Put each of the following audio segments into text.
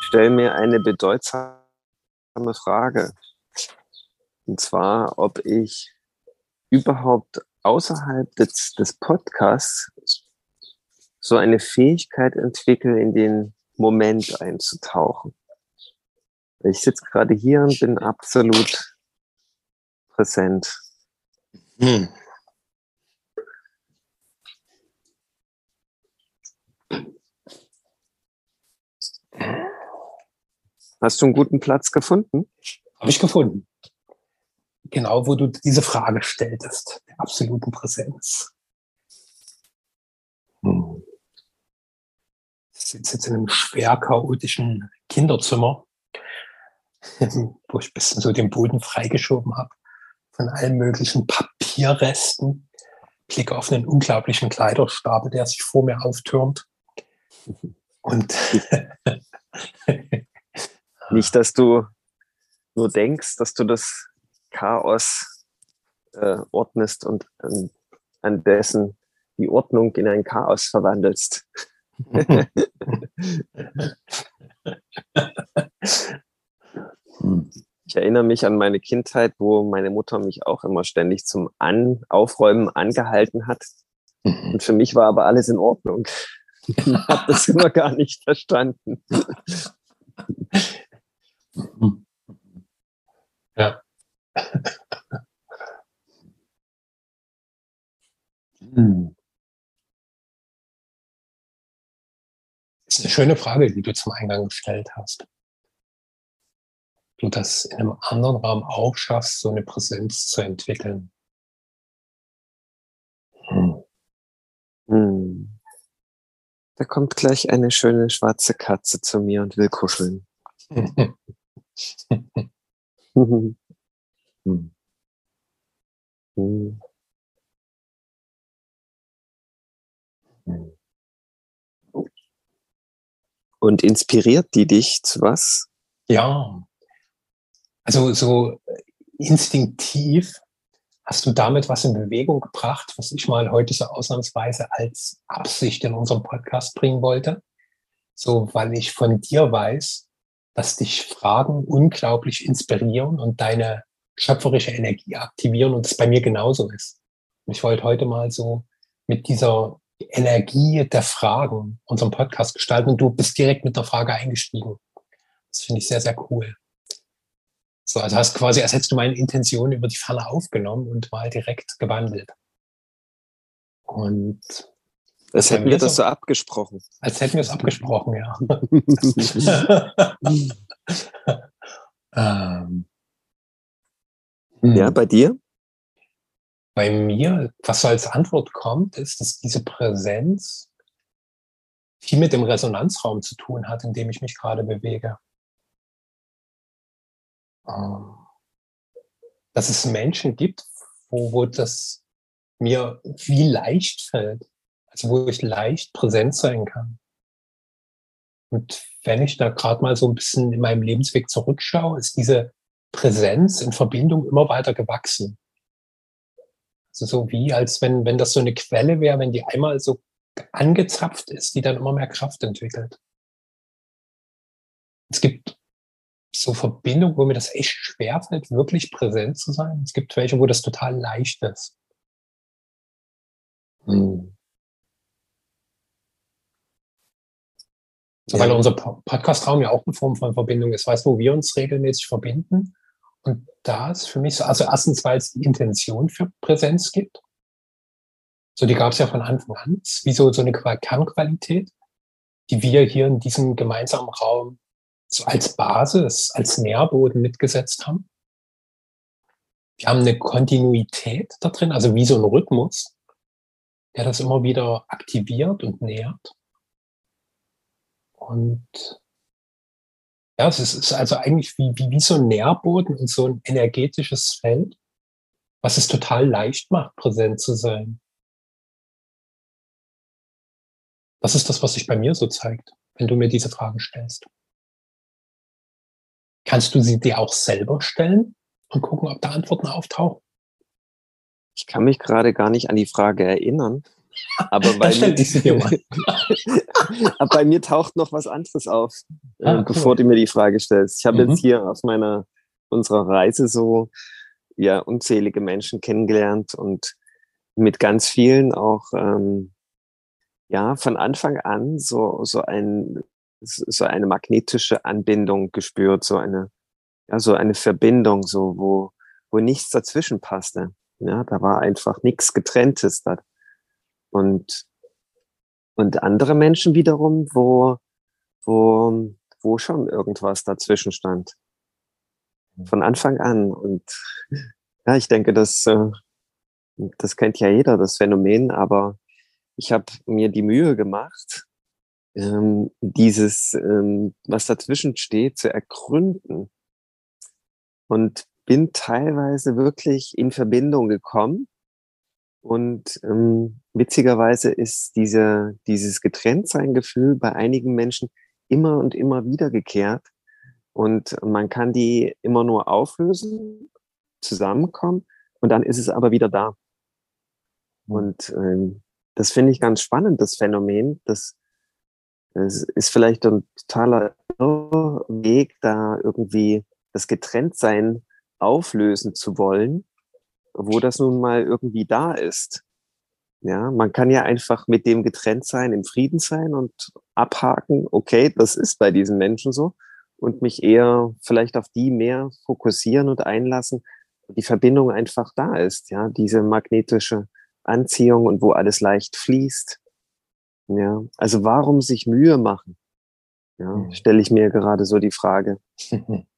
stelle mir eine bedeutsame Frage. Und zwar, ob ich überhaupt außerhalb des, des Podcasts so eine Fähigkeit entwickle, in den Moment einzutauchen. Ich sitze gerade hier und bin absolut präsent. Hm. Hast du einen guten Platz gefunden? Habe ich gefunden. Genau, wo du diese Frage stelltest, der absoluten Präsenz. Hm. Ich sitze jetzt in einem schwer chaotischen Kinderzimmer, wo ich ein bisschen so den Boden freigeschoben habe von allen möglichen Papierresten. Blicke auf einen unglaublichen Kleiderstapel, der sich vor mir auftürmt. Und nicht, dass du nur denkst, dass du das Chaos äh, ordnest und an, an dessen die Ordnung in ein Chaos verwandelst. ich erinnere mich an meine Kindheit, wo meine Mutter mich auch immer ständig zum an Aufräumen angehalten hat. Und für mich war aber alles in Ordnung. Ich habe das immer gar nicht verstanden. Ja. hm. Das ist eine schöne Frage, die du zum Eingang gestellt hast. Du das in einem anderen Raum auch schaffst, so eine Präsenz zu entwickeln. Hm. Hm. Da kommt gleich eine schöne schwarze Katze zu mir und will kuscheln. Und inspiriert die dich zu was? Ja. Also so instinktiv hast du damit was in Bewegung gebracht, was ich mal heute so ausnahmsweise als Absicht in unserem Podcast bringen wollte. So, weil ich von dir weiß, dass dich Fragen unglaublich inspirieren und deine schöpferische Energie aktivieren und es bei mir genauso ist. Und ich wollte heute mal so mit dieser Energie der Fragen unseren Podcast gestalten und du bist direkt mit der Frage eingestiegen. Das finde ich sehr, sehr cool. So, also hast quasi, als hättest du meine Intention über die Ferne aufgenommen und mal direkt gewandelt. Und als hätten wir das so abgesprochen. Als hätten wir es abgesprochen, ja. ähm, ja, hm. bei dir? Bei mir, was so als Antwort kommt, ist, dass diese Präsenz viel mit dem Resonanzraum zu tun hat, in dem ich mich gerade bewege. Ähm, dass es Menschen gibt, wo, wo das mir wie leicht fällt, wo ich leicht präsent sein kann. Und wenn ich da gerade mal so ein bisschen in meinem Lebensweg zurückschaue, ist diese Präsenz in Verbindung immer weiter gewachsen. Also so wie, als wenn, wenn das so eine Quelle wäre, wenn die einmal so angezapft ist, die dann immer mehr Kraft entwickelt. Es gibt so Verbindungen, wo mir das echt schwerfällt, wirklich präsent zu sein. Es gibt welche, wo das total leicht ist. So, weil unser Podcast-Raum ja auch eine Form von Verbindung ist. Weißt du, wo wir uns regelmäßig verbinden? Und da ist für mich so, also erstens, weil es die Intention für Präsenz gibt. So, die gab es ja von Anfang an. Es ist wie so, so eine Kernqualität, die wir hier in diesem gemeinsamen Raum so als Basis, als Nährboden mitgesetzt haben. Wir haben eine Kontinuität da drin, also wie so ein Rhythmus, der das immer wieder aktiviert und nährt. Und ja, es ist, also eigentlich wie, wie, wie so ein Nährboden und so ein energetisches Feld, was es total leicht macht, präsent zu sein. Das ist das, was sich bei mir so zeigt, wenn du mir diese Fragen stellst. Kannst du sie dir auch selber stellen und gucken, ob da Antworten auftauchen? Ich kann mich gerade gar nicht an die Frage erinnern. Aber bei, mir, aber bei mir taucht noch was anderes auf, äh, ah, bevor du mir die Frage stellst. Ich habe mhm. jetzt hier auf meiner unserer Reise so ja unzählige Menschen kennengelernt und mit ganz vielen auch ähm, ja von Anfang an so so ein so eine magnetische Anbindung gespürt, so eine ja so eine Verbindung, so wo wo nichts dazwischen passte. Ja, da war einfach nichts getrenntes da. Und und andere Menschen wiederum, wo wo wo schon irgendwas dazwischen stand. Von Anfang an und ja, ich denke, das äh, das kennt ja jeder, das Phänomen, aber ich habe mir die Mühe gemacht, ähm, dieses, ähm, was dazwischen steht, zu ergründen. Und bin teilweise wirklich in Verbindung gekommen. Und ähm, witzigerweise ist diese, dieses Getrenntsein-Gefühl bei einigen Menschen immer und immer wiedergekehrt. Und man kann die immer nur auflösen, zusammenkommen und dann ist es aber wieder da. Und ähm, das finde ich ganz spannend, das Phänomen. Das, das ist vielleicht ein totaler Weg, da irgendwie das Getrenntsein auflösen zu wollen, wo das nun mal irgendwie da ist. Ja, man kann ja einfach mit dem Getrenntsein im Frieden sein und abhaken, okay, das ist bei diesen Menschen so und mich eher vielleicht auf die mehr fokussieren und einlassen, die Verbindung einfach da ist, ja, diese magnetische Anziehung und wo alles leicht fließt. Ja, also warum sich Mühe machen? Ja, mhm. stelle ich mir gerade so die Frage.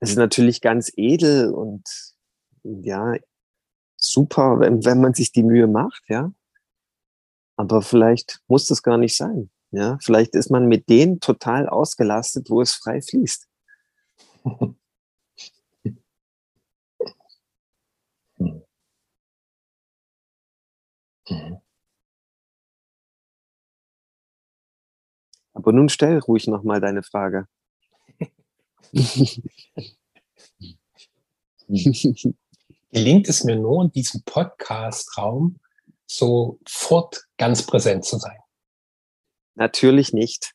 Es ist natürlich ganz edel und ja, super, wenn, wenn man sich die Mühe macht, ja. Aber vielleicht muss das gar nicht sein. Ja, vielleicht ist man mit denen total ausgelastet, wo es frei fließt. Aber nun stell ruhig nochmal deine Frage. Gelingt es mir nur in diesem Podcast-Raum sofort ganz präsent zu sein? Natürlich nicht.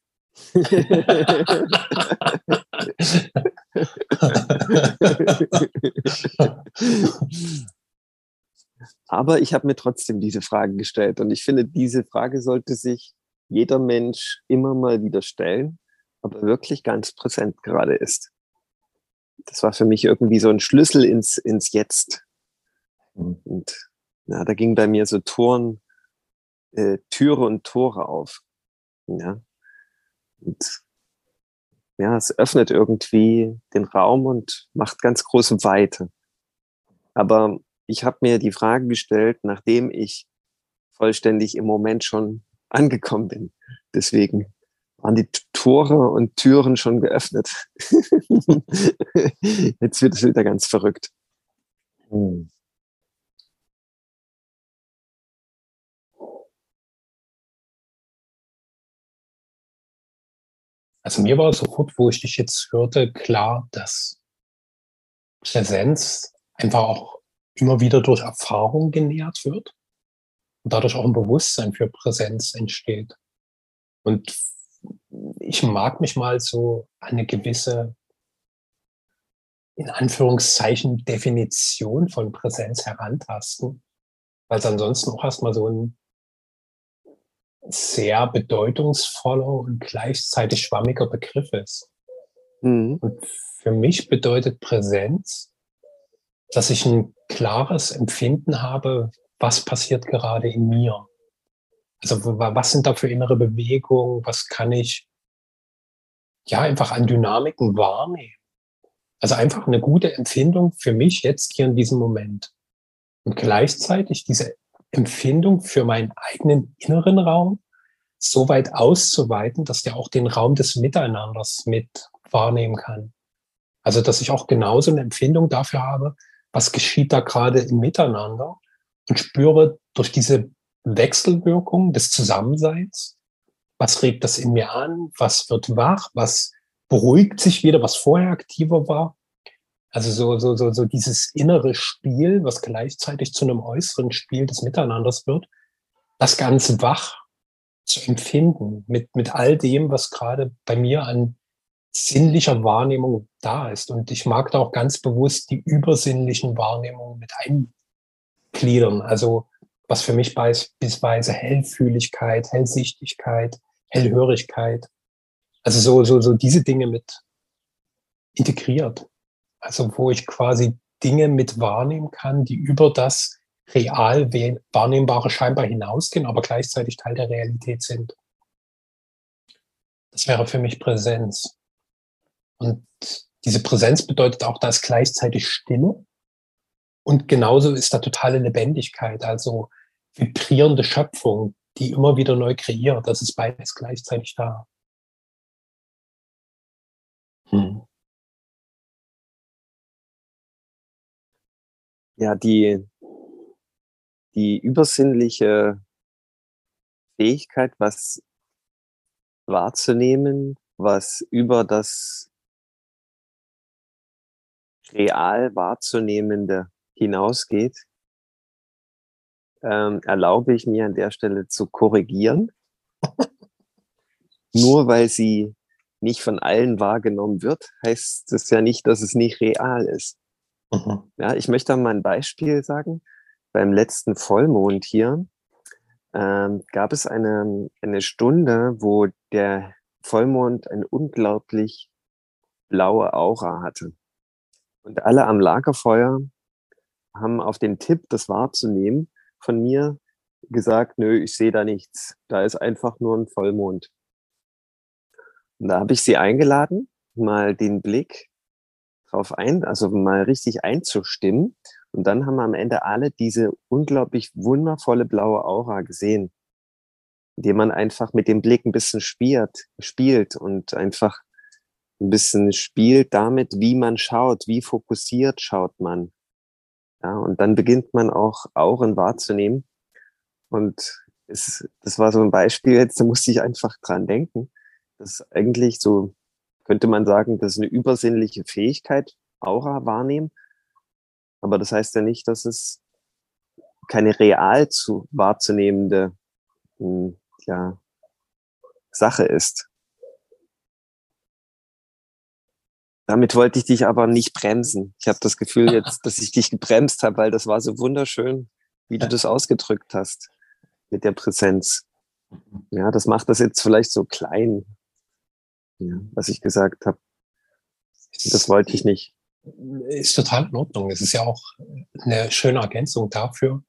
Aber ich habe mir trotzdem diese Frage gestellt und ich finde, diese Frage sollte sich jeder Mensch immer mal wieder stellen, ob er wirklich ganz präsent gerade ist. Das war für mich irgendwie so ein Schlüssel ins, ins Jetzt. Und ja, da ging bei mir so Toren, äh, Türe und Tore auf. Ja. Und ja, es öffnet irgendwie den Raum und macht ganz große Weite. Aber ich habe mir die Frage gestellt, nachdem ich vollständig im Moment schon angekommen bin. Deswegen waren die Tore und Türen schon geöffnet. Jetzt wird es wieder ganz verrückt. Hm. Also mir war sofort, wo ich dich jetzt hörte, klar, dass Präsenz einfach auch immer wieder durch Erfahrung genährt wird und dadurch auch ein Bewusstsein für Präsenz entsteht. Und ich mag mich mal so eine gewisse, in Anführungszeichen, Definition von Präsenz herantasten, weil es ansonsten auch erstmal so ein sehr bedeutungsvoller und gleichzeitig schwammiger Begriff ist. Mhm. Und für mich bedeutet Präsenz, dass ich ein klares Empfinden habe, was passiert gerade in mir. Also was sind da für innere Bewegungen, was kann ich ja einfach an Dynamiken wahrnehmen. Also einfach eine gute Empfindung für mich jetzt hier in diesem Moment. Und gleichzeitig diese Empfindung für meinen eigenen inneren Raum so weit auszuweiten, dass der auch den Raum des Miteinanders mit wahrnehmen kann. Also dass ich auch genauso eine Empfindung dafür habe, was geschieht da gerade im Miteinander und spüre durch diese Wechselwirkung des Zusammenseins, was regt das in mir an, was wird wach, was beruhigt sich wieder, was vorher aktiver war. Also so, so, so, so dieses innere Spiel, was gleichzeitig zu einem äußeren Spiel des Miteinanders wird, das Ganze wach zu empfinden mit, mit all dem, was gerade bei mir an sinnlicher Wahrnehmung da ist. Und ich mag da auch ganz bewusst die übersinnlichen Wahrnehmungen mit eingliedern. Also was für mich beispielsweise Hellfühligkeit, Hellsichtigkeit, Hellhörigkeit, also so, so, so diese Dinge mit integriert. Also wo ich quasi Dinge mit wahrnehmen kann, die über das real wahrnehmbare scheinbar hinausgehen, aber gleichzeitig Teil der Realität sind. Das wäre für mich Präsenz. Und diese Präsenz bedeutet auch, da ist gleichzeitig Stille. Und genauso ist da totale Lebendigkeit, also vibrierende Schöpfung, die immer wieder neu kreiert. Das ist beides gleichzeitig da. Hm. Ja, die, die übersinnliche Fähigkeit, was wahrzunehmen, was über das real wahrzunehmende hinausgeht, ähm, erlaube ich mir an der Stelle zu korrigieren. Nur weil sie nicht von allen wahrgenommen wird, heißt es ja nicht, dass es nicht real ist. Mhm. Ja, ich möchte mal ein Beispiel sagen. Beim letzten Vollmond hier ähm, gab es eine, eine Stunde, wo der Vollmond eine unglaublich blaue Aura hatte. Und alle am Lagerfeuer haben auf den Tipp, das wahrzunehmen, von mir gesagt, nö, ich sehe da nichts. Da ist einfach nur ein Vollmond. Und da habe ich sie eingeladen, mal den Blick drauf ein, also mal richtig einzustimmen. Und dann haben am Ende alle diese unglaublich wundervolle blaue Aura gesehen, indem man einfach mit dem Blick ein bisschen spielt, spielt und einfach ein bisschen spielt damit, wie man schaut, wie fokussiert schaut man. Ja, und dann beginnt man auch Auren wahrzunehmen. Und es, das war so ein Beispiel jetzt, da musste ich einfach dran denken. Das ist eigentlich so, könnte man sagen, das ist eine übersinnliche Fähigkeit, Aura wahrnehmen. Aber das heißt ja nicht, dass es keine real zu wahrzunehmende hm, ja, Sache ist. Damit wollte ich dich aber nicht bremsen. Ich habe das Gefühl jetzt, dass ich dich gebremst habe, weil das war so wunderschön, wie du das ausgedrückt hast mit der Präsenz. Ja, das macht das jetzt vielleicht so klein, ja, was ich gesagt habe. Das wollte ich nicht. Ist total in Ordnung. Es ist ja auch eine schöne Ergänzung dafür.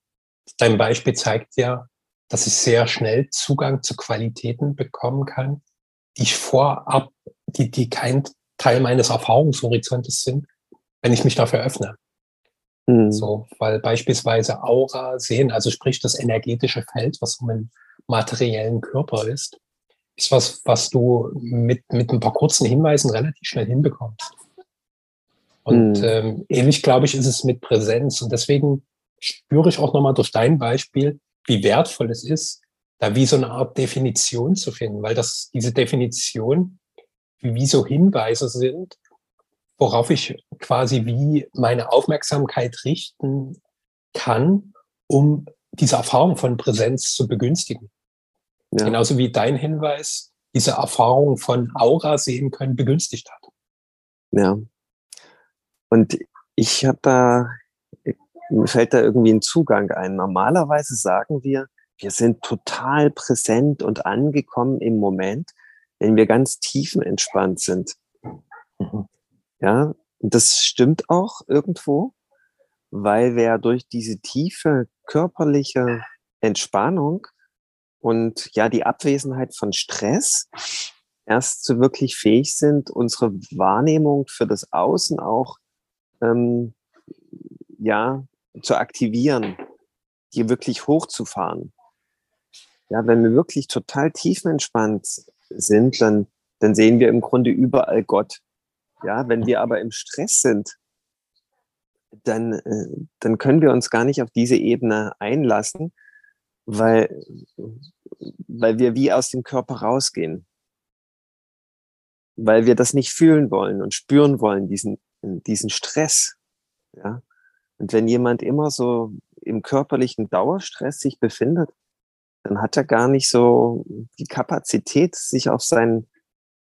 Dein Beispiel zeigt ja, dass ich sehr schnell Zugang zu Qualitäten bekommen kann, die ich vorab, die, die kein Teil meines Erfahrungshorizontes sind, wenn ich mich dafür öffne. Mhm. So, weil beispielsweise Aura sehen, also sprich das energetische Feld, was um einen materiellen Körper ist, ist was, was du mit, mit ein paar kurzen Hinweisen relativ schnell hinbekommst. Und mhm. ähm, ähnlich, glaube ich, ist es mit Präsenz. Und deswegen spüre ich auch nochmal durch dein Beispiel, wie wertvoll es ist, da wie so eine Art Definition zu finden, weil das, diese Definition wie so Hinweise sind, worauf ich quasi wie meine Aufmerksamkeit richten kann, um diese Erfahrung von Präsenz zu begünstigen. Ja. Genauso wie dein Hinweis diese Erfahrung von Aura sehen können begünstigt hat. Ja. Und ich habe da, mir fällt da irgendwie ein Zugang ein. Normalerweise sagen wir, wir sind total präsent und angekommen im Moment wenn wir ganz tiefenentspannt sind. Ja, und das stimmt auch irgendwo, weil wir durch diese tiefe körperliche Entspannung und ja die Abwesenheit von Stress erst so wirklich fähig sind, unsere Wahrnehmung für das Außen auch ähm, ja zu aktivieren, die wirklich hochzufahren. Ja, wenn wir wirklich total tiefenentspannt sind, dann, dann sehen wir im Grunde überall Gott. Ja, wenn wir aber im Stress sind, dann, äh, dann können wir uns gar nicht auf diese Ebene einlassen, weil, weil wir wie aus dem Körper rausgehen. Weil wir das nicht fühlen wollen und spüren wollen, diesen diesen Stress. Ja? Und wenn jemand immer so im körperlichen Dauerstress sich befindet, dann hat er gar nicht so die Kapazität, sich auf sein,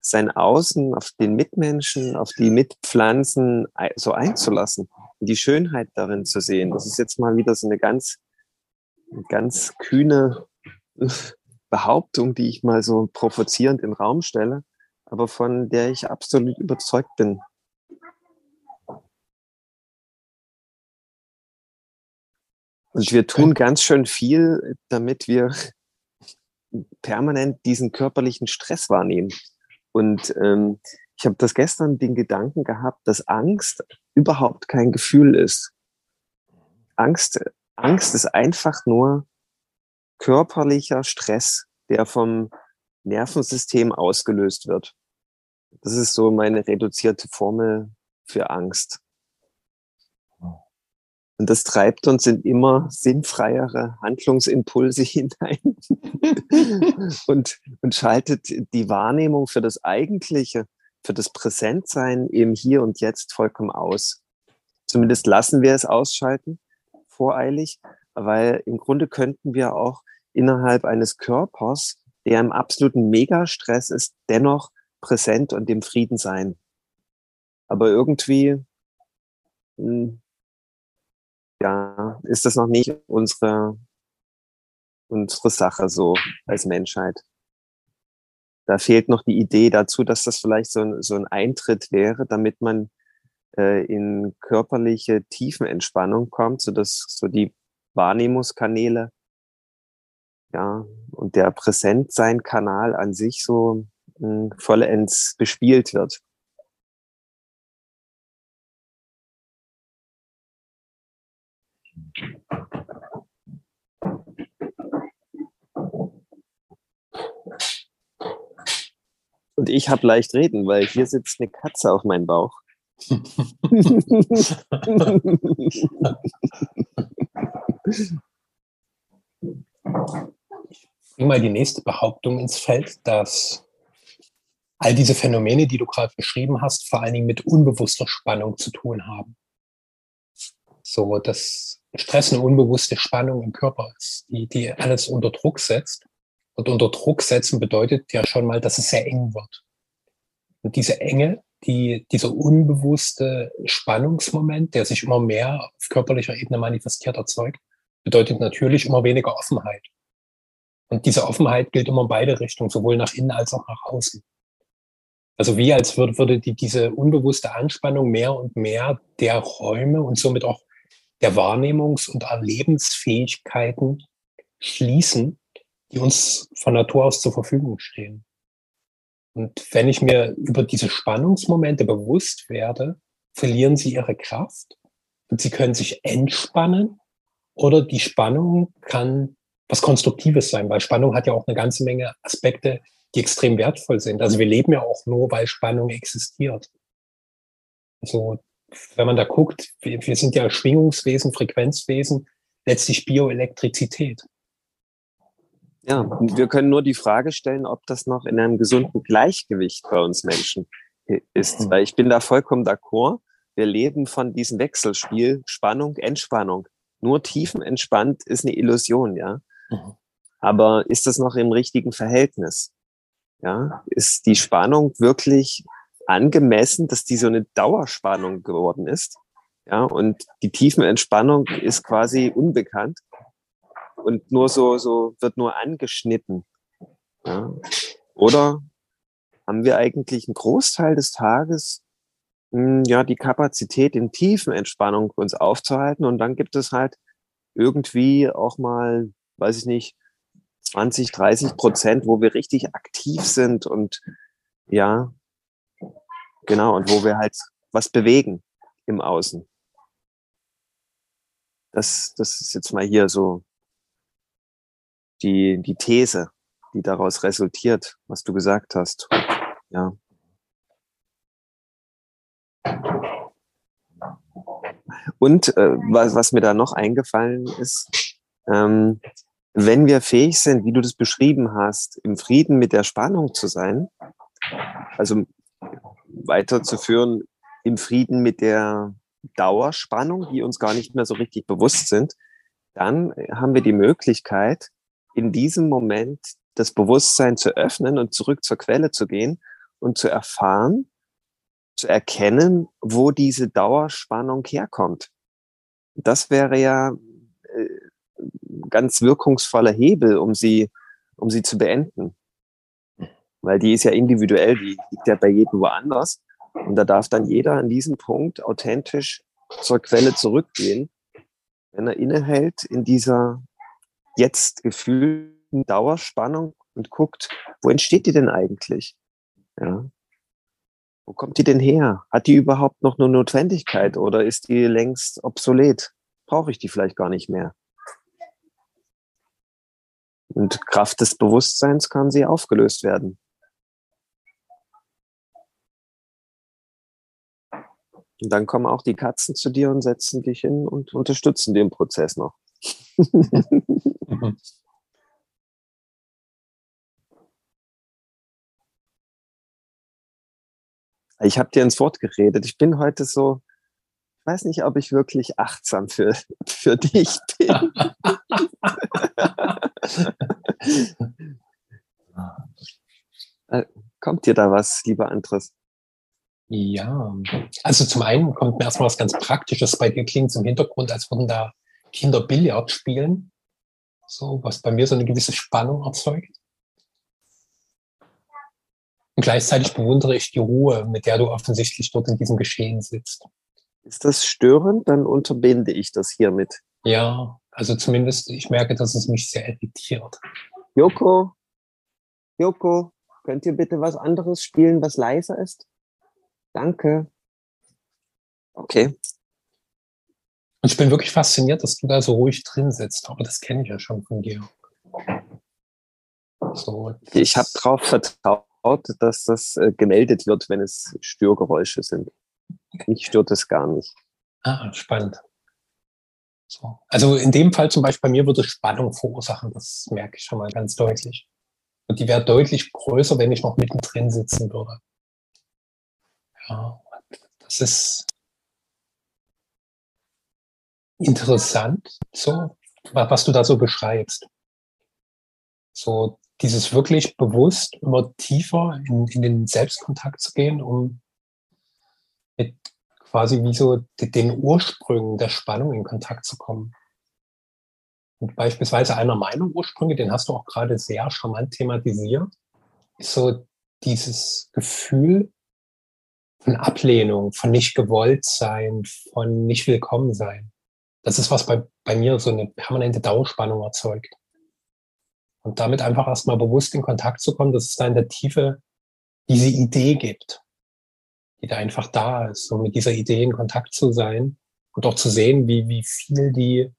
sein Außen, auf den Mitmenschen, auf die Mitpflanzen so einzulassen, die Schönheit darin zu sehen. Das ist jetzt mal wieder so eine ganz, ganz kühne Behauptung, die ich mal so provozierend in Raum stelle, aber von der ich absolut überzeugt bin. Und wir tun ganz schön viel, damit wir permanent diesen körperlichen Stress wahrnehmen. Und ähm, ich habe das gestern den Gedanken gehabt, dass Angst überhaupt kein Gefühl ist. Angst, Angst ist einfach nur körperlicher Stress, der vom Nervensystem ausgelöst wird. Das ist so meine reduzierte Formel für Angst. Und das treibt uns in immer sinnfreiere Handlungsimpulse hinein und, und schaltet die Wahrnehmung für das Eigentliche, für das Präsentsein im Hier und Jetzt vollkommen aus. Zumindest lassen wir es ausschalten, voreilig, weil im Grunde könnten wir auch innerhalb eines Körpers, der im absoluten Megastress ist, dennoch präsent und im Frieden sein. Aber irgendwie hm, ja, ist das noch nicht unsere, unsere Sache so als Menschheit. Da fehlt noch die Idee dazu, dass das vielleicht so ein, so ein Eintritt wäre, damit man äh, in körperliche Tiefenentspannung kommt, so dass so die Wahrnehmungskanäle ja, und der Präsentsein-Kanal an sich so mh, hm, vollends bespielt wird. Und ich habe leicht reden, weil hier sitzt eine Katze auf meinem Bauch. ich bringe mal die nächste Behauptung ins Feld, dass all diese Phänomene, die du gerade beschrieben hast, vor allen Dingen mit unbewusster Spannung zu tun haben. So, dass Stress eine unbewusste Spannung im Körper ist, die, die alles unter Druck setzt. Und unter Druck setzen bedeutet ja schon mal, dass es sehr eng wird. Und diese Enge, die, dieser unbewusste Spannungsmoment, der sich immer mehr auf körperlicher Ebene manifestiert erzeugt, bedeutet natürlich immer weniger Offenheit. Und diese Offenheit gilt immer in beide Richtungen, sowohl nach innen als auch nach außen. Also wie als würde, die, diese unbewusste Anspannung mehr und mehr der Räume und somit auch der Wahrnehmungs- und Erlebensfähigkeiten schließen, die uns von Natur aus zur Verfügung stehen. Und wenn ich mir über diese Spannungsmomente bewusst werde, verlieren sie ihre Kraft und sie können sich entspannen oder die Spannung kann was Konstruktives sein, weil Spannung hat ja auch eine ganze Menge Aspekte, die extrem wertvoll sind. Also wir leben ja auch nur, weil Spannung existiert. Also wenn man da guckt, wir, wir sind ja Schwingungswesen, Frequenzwesen, letztlich Bioelektrizität. Ja, wir können nur die Frage stellen, ob das noch in einem gesunden Gleichgewicht bei uns Menschen ist. Mhm. Weil ich bin da vollkommen d'accord. Wir leben von diesem Wechselspiel Spannung, Entspannung. Nur tiefenentspannt ist eine Illusion, ja. Mhm. Aber ist das noch im richtigen Verhältnis? Ja, ist die Spannung wirklich angemessen, dass die so eine Dauerspannung geworden ist. Ja, und die Tiefenentspannung ist quasi unbekannt und nur so, so wird nur angeschnitten. Ja. Oder haben wir eigentlich einen Großteil des Tages hm, ja die Kapazität in tiefen Entspannung uns aufzuhalten und dann gibt es halt irgendwie auch mal, weiß ich nicht, 20, 30 Prozent, wo wir richtig aktiv sind und ja, Genau, und wo wir halt was bewegen im Außen. Das, das ist jetzt mal hier so die, die These, die daraus resultiert, was du gesagt hast. Ja. Und äh, was, was mir da noch eingefallen ist, ähm, wenn wir fähig sind, wie du das beschrieben hast, im Frieden mit der Spannung zu sein, also weiterzuführen im Frieden mit der Dauerspannung, die uns gar nicht mehr so richtig bewusst sind, dann haben wir die Möglichkeit, in diesem Moment das Bewusstsein zu öffnen und zurück zur Quelle zu gehen und zu erfahren, zu erkennen, wo diese Dauerspannung herkommt. Das wäre ja äh, ganz wirkungsvoller Hebel, um sie, um sie zu beenden. Weil die ist ja individuell, die liegt ja bei jedem woanders. Und da darf dann jeder an diesem Punkt authentisch zur Quelle zurückgehen, wenn er innehält in dieser jetzt gefühlten Dauerspannung und guckt, wo entsteht die denn eigentlich? Ja. Wo kommt die denn her? Hat die überhaupt noch eine Notwendigkeit oder ist die längst obsolet? Brauche ich die vielleicht gar nicht mehr? Und Kraft des Bewusstseins kann sie aufgelöst werden. Und dann kommen auch die Katzen zu dir und setzen dich hin und unterstützen den Prozess noch. ich habe dir ins Wort geredet. Ich bin heute so, ich weiß nicht, ob ich wirklich achtsam für, für dich bin. Äh, kommt dir da was, lieber Andres? Ja, also zum einen kommt mir erstmal was ganz Praktisches bei dir klingt im Hintergrund, als würden da Kinder Billard spielen. So, was bei mir so eine gewisse Spannung erzeugt. Und gleichzeitig bewundere ich die Ruhe, mit der du offensichtlich dort in diesem Geschehen sitzt. Ist das störend? Dann unterbinde ich das hiermit. Ja, also zumindest, ich merke, dass es mich sehr irritiert. Joko, Joko, könnt ihr bitte was anderes spielen, was leiser ist? Danke. Okay. Und ich bin wirklich fasziniert, dass du da so ruhig drin sitzt, aber das kenne ich ja schon von dir. So, ich habe darauf vertraut, dass das äh, gemeldet wird, wenn es Störgeräusche sind. Mich stört es gar nicht. Ah, spannend. So. Also in dem Fall zum Beispiel bei mir würde Spannung verursachen, das merke ich schon mal ganz deutlich. Und die wäre deutlich größer, wenn ich noch mittendrin sitzen würde. Ja, das ist interessant, so, was du da so beschreibst. So, dieses wirklich bewusst immer tiefer in, in den Selbstkontakt zu gehen, um mit quasi wie so den Ursprüngen der Spannung in Kontakt zu kommen. Und beispielsweise einer meiner Ursprünge, den hast du auch gerade sehr charmant thematisiert, ist so dieses Gefühl, von Ablehnung, von nicht gewollt sein, von nicht willkommen sein. Das ist, was bei, bei mir so eine permanente Dauerspannung erzeugt. Und damit einfach erstmal bewusst in Kontakt zu kommen, dass es da in der Tiefe diese Idee gibt, die da einfach da ist, um mit dieser Idee in Kontakt zu sein und auch zu sehen, wie, wie viel die,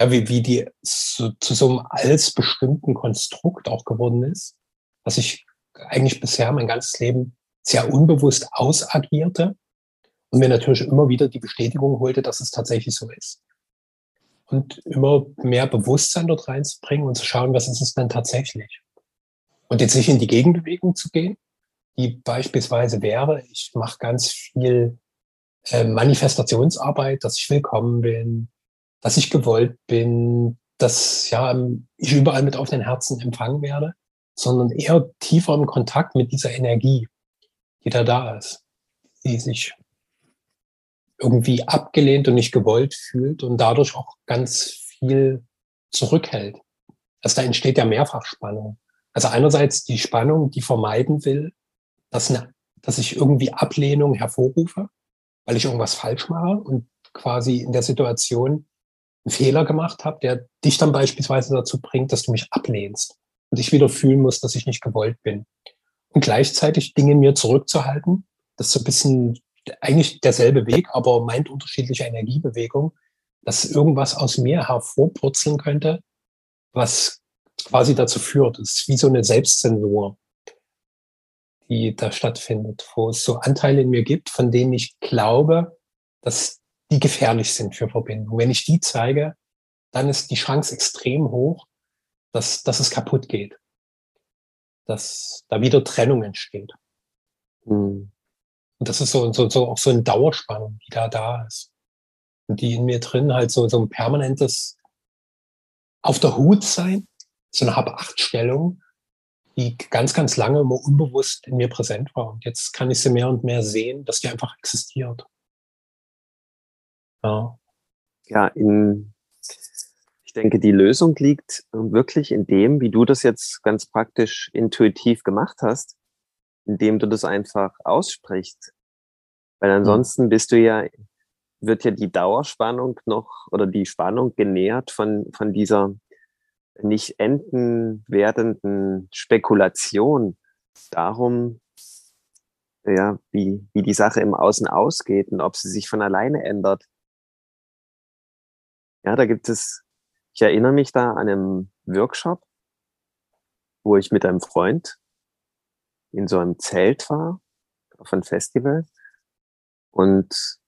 ja, wie, wie die zu, zu so einem als bestimmten Konstrukt auch geworden ist, was ich eigentlich bisher mein ganzes Leben sehr unbewusst ausagierte und mir natürlich immer wieder die Bestätigung holte, dass es tatsächlich so ist. Und immer mehr Bewusstsein dort reinzubringen und zu schauen, was ist es denn tatsächlich. Und jetzt nicht in die Gegenbewegung zu gehen, die beispielsweise wäre, ich mache ganz viel äh, Manifestationsarbeit, dass ich willkommen bin, dass ich gewollt bin, dass ja ich überall mit offenen Herzen empfangen werde, sondern eher tiefer im Kontakt mit dieser Energie die da ist, die sich irgendwie abgelehnt und nicht gewollt fühlt und dadurch auch ganz viel zurückhält. Also da entsteht ja Mehrfachspannung. Also einerseits die Spannung, die vermeiden will, dass, eine, dass ich irgendwie Ablehnung hervorrufe, weil ich irgendwas falsch mache und quasi in der Situation einen Fehler gemacht habe, der dich dann beispielsweise dazu bringt, dass du mich ablehnst und ich wieder fühlen muss, dass ich nicht gewollt bin und gleichzeitig Dinge mir zurückzuhalten. Das ist so ein bisschen eigentlich derselbe Weg, aber meint unterschiedliche Energiebewegung, dass irgendwas aus mir hervorpurzeln könnte, was quasi dazu führt. Es ist wie so eine Selbstzensur, die da stattfindet, wo es so Anteile in mir gibt, von denen ich glaube, dass die gefährlich sind für Verbindung. Wenn ich die zeige, dann ist die Chance extrem hoch, dass, dass es kaputt geht dass da wieder Trennung entsteht. Hm. Und das ist so, so, so auch so eine Dauerspannung, die da da ist. Und die in mir drin halt so, so ein permanentes auf der Hut sein, so eine Hab-Acht-Stellung, die ganz, ganz lange immer unbewusst in mir präsent war. Und jetzt kann ich sie mehr und mehr sehen, dass die einfach existiert. Ja. Ja, in, denke, die Lösung liegt wirklich in dem, wie du das jetzt ganz praktisch intuitiv gemacht hast, indem du das einfach aussprichst. Weil mhm. ansonsten bist du ja, wird ja die Dauerspannung noch oder die Spannung genährt von, von dieser nicht enden werdenden Spekulation darum, ja, wie, wie die Sache im Außen ausgeht und ob sie sich von alleine ändert. Ja, da gibt es, ich erinnere mich da an einem Workshop, wo ich mit einem Freund in so einem Zelt war, auf einem Festival. Und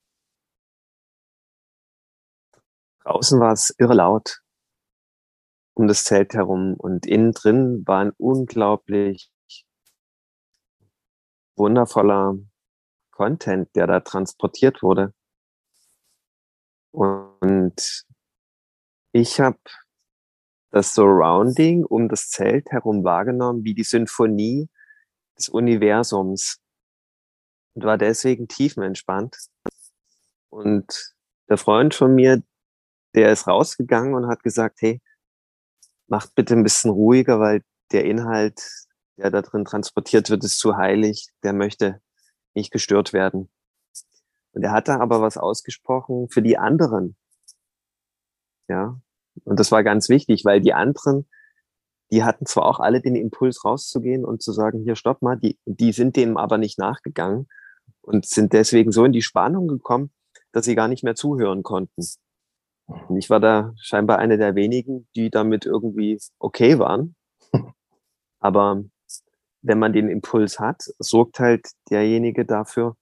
draußen war es irre laut um das Zelt herum und innen drin war ein unglaublich wundervoller Content, der da transportiert wurde. Und ich habe das Surrounding um das Zelt herum wahrgenommen wie die Sinfonie des Universums und war deswegen tiefenentspannt. Und der Freund von mir, der ist rausgegangen und hat gesagt, hey, macht bitte ein bisschen ruhiger, weil der Inhalt, der da drin transportiert wird, ist zu heilig. Der möchte nicht gestört werden. Und er hat da aber was ausgesprochen für die anderen. Ja. Und das war ganz wichtig, weil die anderen, die hatten zwar auch alle den Impuls rauszugehen und zu sagen, hier stopp mal, die, die sind dem aber nicht nachgegangen und sind deswegen so in die Spannung gekommen, dass sie gar nicht mehr zuhören konnten. Und ich war da scheinbar eine der wenigen, die damit irgendwie okay waren. Aber wenn man den Impuls hat, sorgt halt derjenige dafür,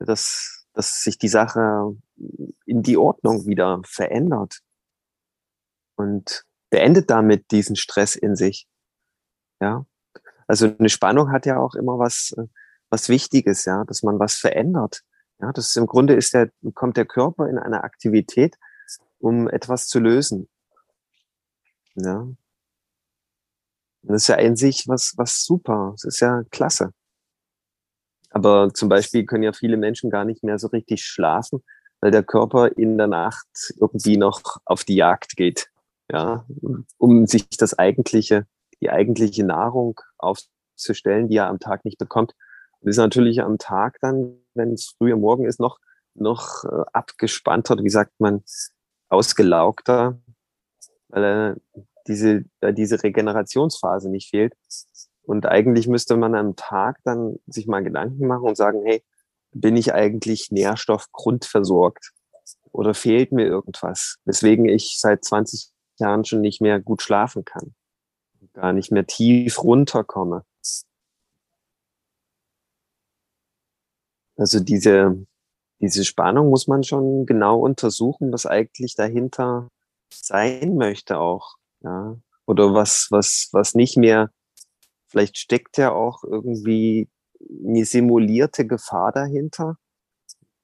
dass, dass sich die Sache in die Ordnung wieder verändert und beendet damit diesen Stress in sich. Ja. Also eine Spannung hat ja auch immer was, was Wichtiges, ja, dass man was verändert. Ja, das ist im Grunde ist der, kommt der Körper in eine Aktivität, um etwas zu lösen. Ja. Das ist ja in sich was, was super. Das ist ja klasse. Aber zum Beispiel können ja viele Menschen gar nicht mehr so richtig schlafen, weil der Körper in der Nacht irgendwie noch auf die Jagd geht. Ja, um sich das eigentliche, die eigentliche Nahrung aufzustellen, die er am Tag nicht bekommt. Und ist natürlich am Tag dann, wenn es früh am Morgen ist, noch, noch äh, abgespannter, wie sagt man, ausgelaugter, weil er diese, da diese Regenerationsphase nicht fehlt. Und eigentlich müsste man am Tag dann sich mal Gedanken machen und sagen, hey, bin ich eigentlich nährstoffgrundversorgt? Oder fehlt mir irgendwas? Weswegen ich seit 20 Jahren schon nicht mehr gut schlafen kann. Gar nicht mehr tief runterkomme. Also diese, diese Spannung muss man schon genau untersuchen, was eigentlich dahinter sein möchte auch, ja. Oder was, was, was nicht mehr, vielleicht steckt ja auch irgendwie eine simulierte Gefahr dahinter,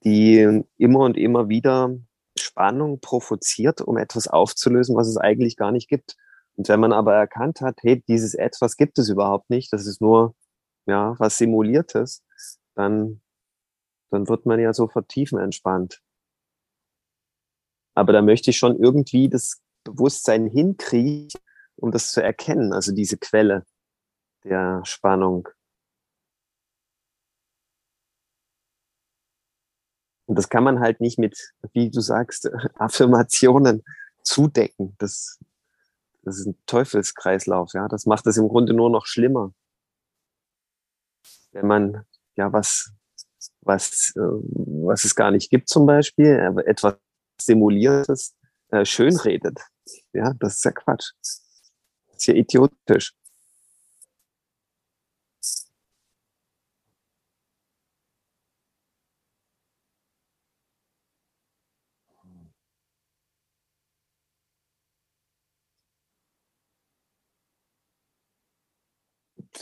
die immer und immer wieder Spannung provoziert, um etwas aufzulösen, was es eigentlich gar nicht gibt. Und wenn man aber erkannt hat, hey, dieses etwas gibt es überhaupt nicht, das ist nur, ja, was Simuliertes, dann dann wird man ja sofort tiefenentspannt. Aber da möchte ich schon irgendwie das Bewusstsein hinkriegen, um das zu erkennen, also diese Quelle der Spannung. Und das kann man halt nicht mit, wie du sagst, Affirmationen zudecken. Das, das ist ein Teufelskreislauf, ja. Das macht es im Grunde nur noch schlimmer. Wenn man ja was was, äh, was es gar nicht gibt zum Beispiel, etwas Simuliertes äh, schönredet. Ja, das ist ja Quatsch. Das ist ja idiotisch.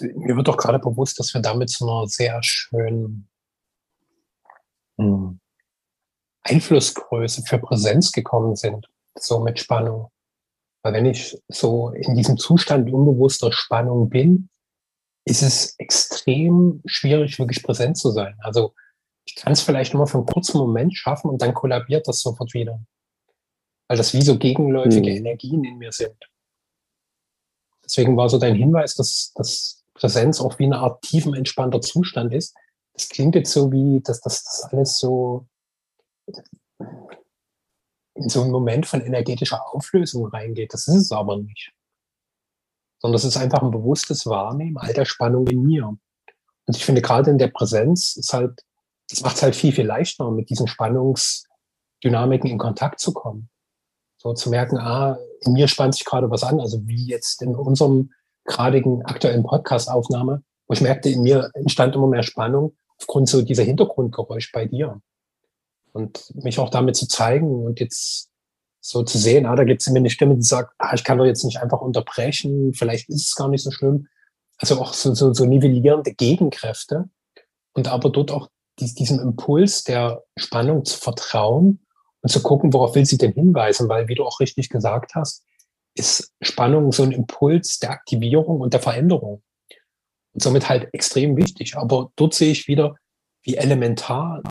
Mir wird doch gerade bewusst, dass wir damit zu einer sehr schönen hm, Einflussgröße für Präsenz gekommen sind, so mit Spannung. Weil wenn ich so in diesem Zustand unbewusster Spannung bin, ist es extrem schwierig, wirklich präsent zu sein. Also ich kann es vielleicht nur für einen kurzen Moment schaffen und dann kollabiert das sofort wieder. Weil das wie so gegenläufige hm. Energien in mir sind. Deswegen war so dein Hinweis, dass, dass Präsenz auch wie eine Art tiefen entspannter Zustand ist. Das klingt jetzt so wie, dass das alles so in so einen Moment von energetischer Auflösung reingeht. Das ist es aber nicht. Sondern das ist einfach ein bewusstes Wahrnehmen all der Spannung in mir. Und ich finde, gerade in der Präsenz ist halt, das macht es halt viel, viel leichter, mit diesen Spannungsdynamiken in Kontakt zu kommen. So zu merken, ah, in mir spannt sich gerade was an, also wie jetzt in unserem gradigen aktuellen Podcast-Aufnahme, wo ich merkte, in mir entstand immer mehr Spannung aufgrund so dieser Hintergrundgeräusch bei dir und mich auch damit zu zeigen und jetzt so zu sehen, ah, da gibt es mir eine Stimme, die sagt, ah, ich kann doch jetzt nicht einfach unterbrechen, vielleicht ist es gar nicht so schlimm. Also auch so, so, so nivellierende Gegenkräfte und aber dort auch diesem Impuls der Spannung zu vertrauen und zu gucken, worauf will sie denn hinweisen, weil, wie du auch richtig gesagt hast, ist Spannung so ein Impuls der Aktivierung und der Veränderung. Und somit halt extrem wichtig. Aber dort sehe ich wieder, wie elementar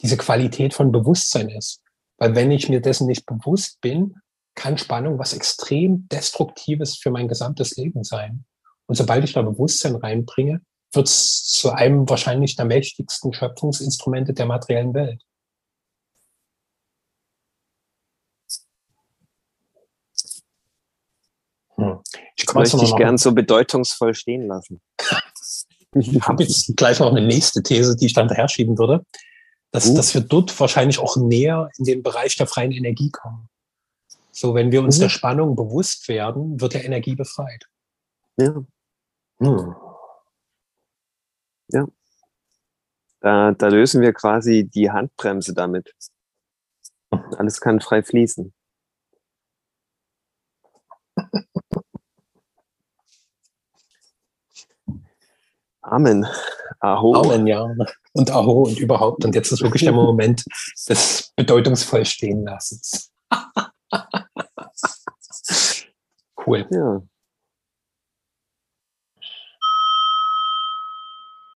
diese Qualität von Bewusstsein ist. Weil wenn ich mir dessen nicht bewusst bin, kann Spannung was extrem Destruktives für mein gesamtes Leben sein. Und sobald ich da Bewusstsein reinbringe, wird es zu einem wahrscheinlich der mächtigsten Schöpfungsinstrumente der materiellen Welt. Hm. Ich möchte dich gern so bedeutungsvoll stehen lassen. ich habe jetzt gleich noch eine nächste These, die ich dann daher schieben würde dass, uh. dass wir dort wahrscheinlich auch näher in den Bereich der freien Energie kommen. So, wenn wir uns uh. der Spannung bewusst werden, wird der Energie befreit. Ja. Hm. Ja. Da, da lösen wir quasi die Handbremse damit. Alles kann frei fließen. Amen. Aho. Amen, ja. Und Aho und überhaupt. Und jetzt ist wirklich der Moment des bedeutungsvoll stehen lassens. cool. Ja.